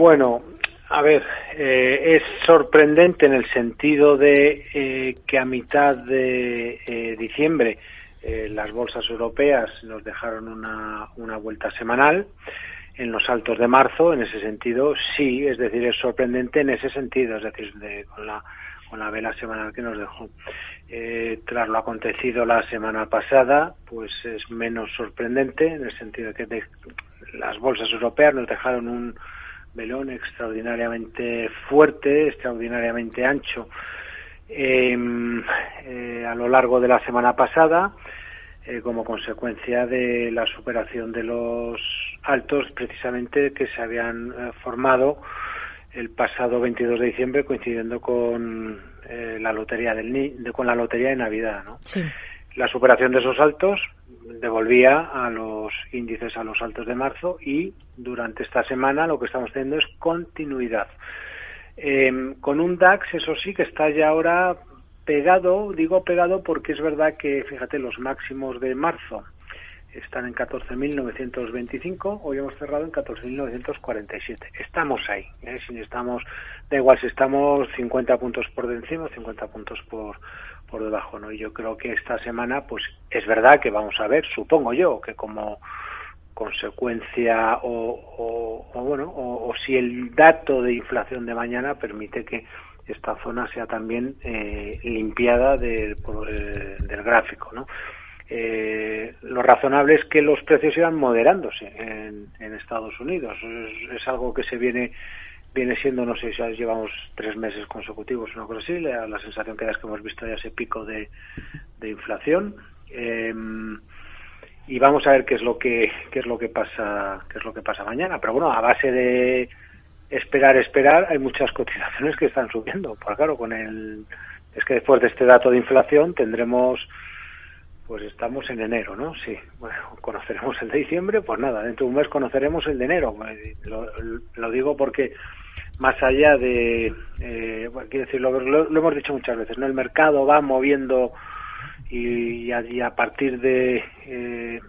Bueno, a ver, eh, es sorprendente en el sentido de eh, que a mitad de eh, diciembre las bolsas europeas nos dejaron una, una vuelta semanal en los altos de marzo, en ese sentido sí, es decir, es sorprendente en ese sentido, es decir, de, con la con la vela semanal que nos dejó. tras lo acontecido la semana pasada, pues es menos sorprendente en el sentido de que las bolsas europeas nos dejaron un, velón extraordinariamente fuerte, extraordinariamente ancho em, eh, a lo largo de la semana pasada, eh, como consecuencia de la superación de los altos precisamente que se habían eh, formado el pasado 22 de diciembre coincidiendo con la lotería del con la lotería de Navidad, ¿no? La superación de esos altos devolvía a los índices a los altos de marzo y durante esta semana lo que estamos teniendo es continuidad. Em, con un DAX, eso sí, que está ya ahora pegado, digo pegado porque es verdad que, fíjate, los máximos de marzo están en 14.925, hoy hemos cerrado en 14.947. Estamos ahí, ¿eh? si estamos, da igual si estamos 50 puntos por encima o 50 puntos por, por debajo, ¿no? Y yo creo que esta semana, pues es verdad que vamos a ver, supongo yo, que como consecuencia o, bueno, o, si el dato de inflación de mañana permite que esta zona sea también eh, limpiada del, eh, del gráfico, ¿no? Eh, lo razonable es que los precios sigan moderándose en, en Estados Unidos. Es, algo que se viene viene siendo, no sé si llevamos tres meses consecutivos, una cosa así, la, sensación que da es que hemos visto ya ese pico de, inflación. Eh, y vamos a ver qué es lo que qué es lo que pasa qué es lo que pasa mañana pero bueno a base de esperar esperar hay muchas cotizaciones que están subiendo pues claro con el es que después de este dato de inflación tendremos pues estamos en enero, ¿no? Sí, bueno, conoceremos el de diciembre, pues nada, dentro de un mes conoceremos el de enero. Lo digo porque más allá de, eh, quiero decir, lo, hemos dicho muchas veces, ¿no? El mercado va moviendo y, y, a, partir de eh,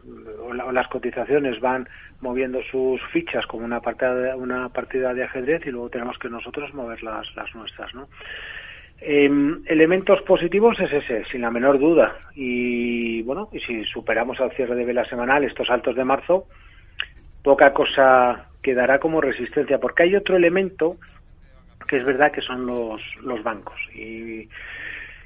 o, la, o, las cotizaciones van moviendo sus fichas como una partida una partida de ajedrez y luego tenemos que nosotros mover las, las nuestras, ¿no? Eh, elementos positivos es ese, sin la menor duda. Y bueno, y si superamos al cierre de vela semanal estos altos de marzo, poca cosa quedará como resistencia, porque hay otro elemento que es verdad que son los, los bancos. Y,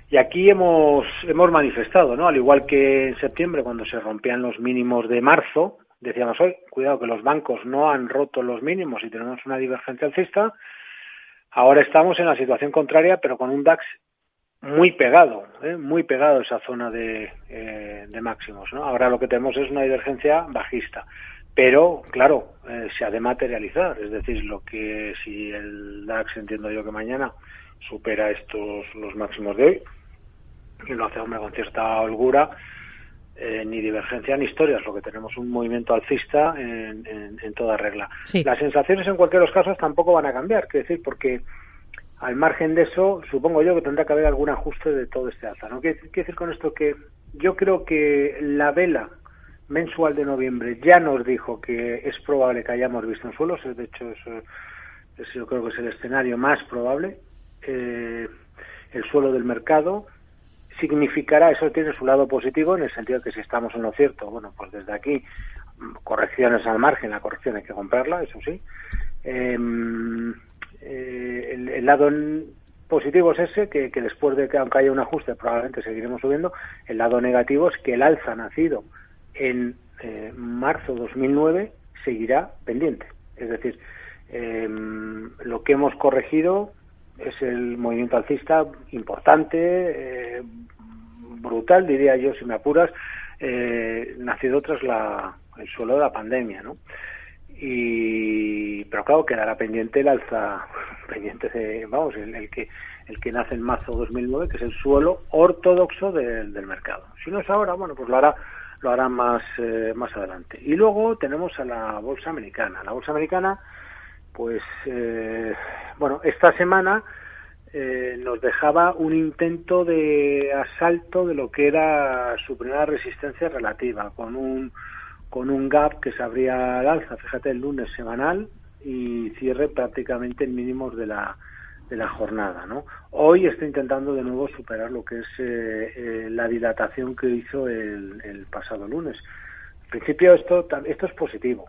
y aquí hemos, hemos manifestado, ¿no? Al igual que en septiembre, cuando se rompían los mínimos de marzo, decíamos hoy, cuidado que los bancos no han roto los mínimos y tenemos una divergencia alcista, Ahora estamos en la situación contraria, pero con un DAX muy pegado, ¿eh? muy pegado a esa zona de, eh, de, máximos. ¿no? Ahora lo que tenemos es una divergencia bajista, pero claro, eh, se ha de materializar, es decir, lo que si el DAX entiendo yo que mañana supera estos los máximos de hoy y lo hace hombre con cierta holgura, eh, ni divergencia ni historias, lo que tenemos un movimiento alcista en, en, en toda regla. Sí. Las sensaciones en cualquier de los casos tampoco van a cambiar, quiero decir, porque al margen de eso, supongo yo que tendrá que haber algún ajuste de todo este alza. ¿no? Quiero decir con esto que yo creo que la vela mensual de noviembre ya nos dijo que es probable que hayamos visto en suelos, de hecho eso yo creo que es el escenario más probable, eh, el suelo del mercado, significará, eso tiene su lado positivo en el sentido de que si estamos en lo cierto, bueno, pues desde aquí correcciones al margen, la corrección hay que comprarla, eso sí. Eh, eh, el, el, lado positivo es ese, que, que, después de que aunque haya un ajuste probablemente seguiremos subiendo, el lado negativo es que el alza nacido en eh, marzo 2009 seguirá pendiente. Es decir, eh, lo que hemos corregido es el movimiento alcista importante, eh, brutal, diría yo, si me apuras, eh, nacido tras la, el suelo de la pandemia, ¿no? Y, pero claro, quedará pendiente el alza, pendiente de, vamos, el, que el que nace en marzo 2009, que es el suelo ortodoxo del mercado. Si no es ahora, bueno, pues lo hará lo hará más eh, más adelante. Y luego tenemos a la bolsa americana. La bolsa americana, pues, eh, bueno, esta semana eh, nos dejaba un intento de asalto de lo que era su primera resistencia relativa, con un, con un gap que se abría al alza, fíjate, el lunes semanal, y cierre prácticamente en mínimos de la de la jornada, ¿no? Hoy está intentando de nuevo superar lo que es eh, eh, la dilatación que hizo el, el, pasado lunes. En principio esto esto es positivo,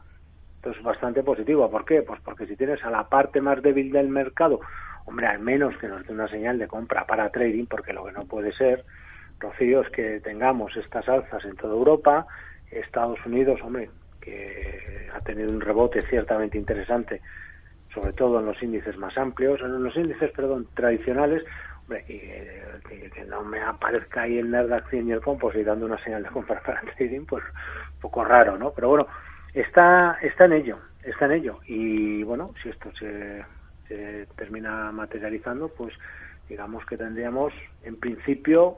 esto es bastante positivo. ¿Por qué? Pues porque si tienes a la parte más débil del mercado, hombre, al menos que nos dé una señal de compra para trading, porque lo que no puede ser, Rocío, es que tengamos estas alzas en toda Europa, Estados Unidos, hombre, que ha tenido un rebote ciertamente interesante sobre todo en los índices más amplios, en los índices, perdón, tradicionales, hombre, y, que, no me aparezca ahí el Nasdaq 100 y el Composite dando una señal de compra para trading, pues un poco raro, ¿no? Pero bueno, está, está en ello, está en ello. Y bueno, si esto se, termina materializando, pues digamos que tendríamos, en principio,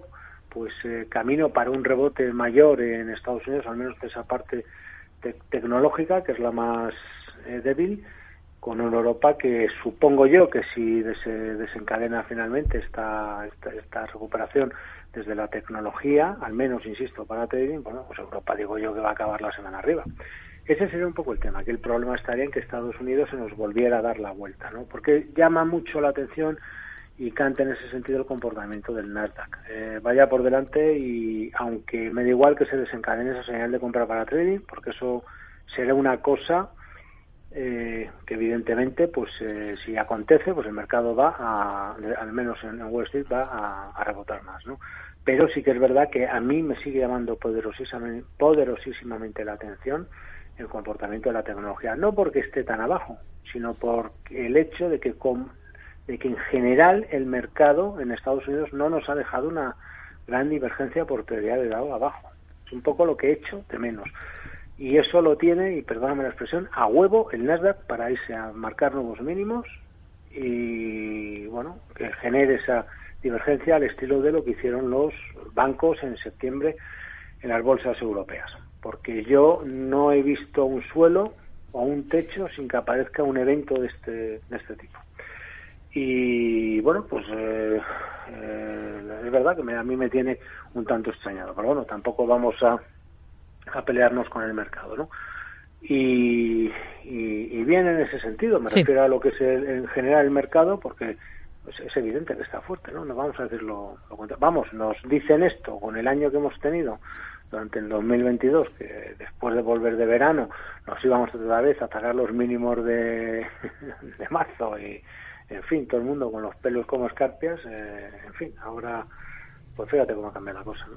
pues eh, camino para un rebote mayor en Estados Unidos, al menos de esa parte tecnológica, que es la más eh, débil, con una Europa que supongo yo que si se desencadena finalmente esta, esta, recuperación desde la tecnología, al menos, insisto, para trading, bueno, pues Europa digo yo que va a acabar la semana arriba. Ese sería un poco el tema, que el problema estaría en que Estados Unidos se nos volviera a dar la vuelta, ¿no? Porque llama mucho la atención y canta en ese sentido el comportamiento del Nasdaq. Eh, vaya por delante y aunque me da igual que se desencadene esa señal de compra para trading, porque eso será una cosa eh, que evidentemente, pues eh, si acontece, pues el mercado va a, al menos en, Wall Street, va a, a, rebotar más, ¿no? Pero sí que es verdad que a mí me sigue llamando poderosísimamente, poderosísimamente la atención el comportamiento de la tecnología, no porque esté tan abajo, sino por el hecho de que, de que en general el mercado en Estados Unidos no nos ha dejado una gran divergencia por teoría de dado abajo. Es un poco lo que he hecho de menos y eso lo tiene, y perdóname la expresión, a huevo el Nasdaq para irse a marcar nuevos mínimos y, bueno, que genere esa divergencia al estilo de lo que hicieron los bancos en septiembre en las bolsas europeas. Porque yo no he visto un suelo o un techo sin que aparezca un evento de este, de este tipo. Y bueno, pues eh, eh, es verdad que a mí me tiene un tanto extrañado, pero bueno, tampoco vamos a a pelearnos con el mercado, ¿no? Y, y, bien en ese sentido, me refiero a lo que es en general el mercado, porque pues, es evidente que está fuerte, ¿no? No vamos a decirlo, lo, vamos, nos dicen esto con el año que hemos tenido durante el 2022, que después de volver de verano nos íbamos otra vez a atacar los mínimos de, de marzo y, en fin, todo el mundo con los pelos como escarpias, eh, en fin, ahora pues fíjate cómo cambia la cosa.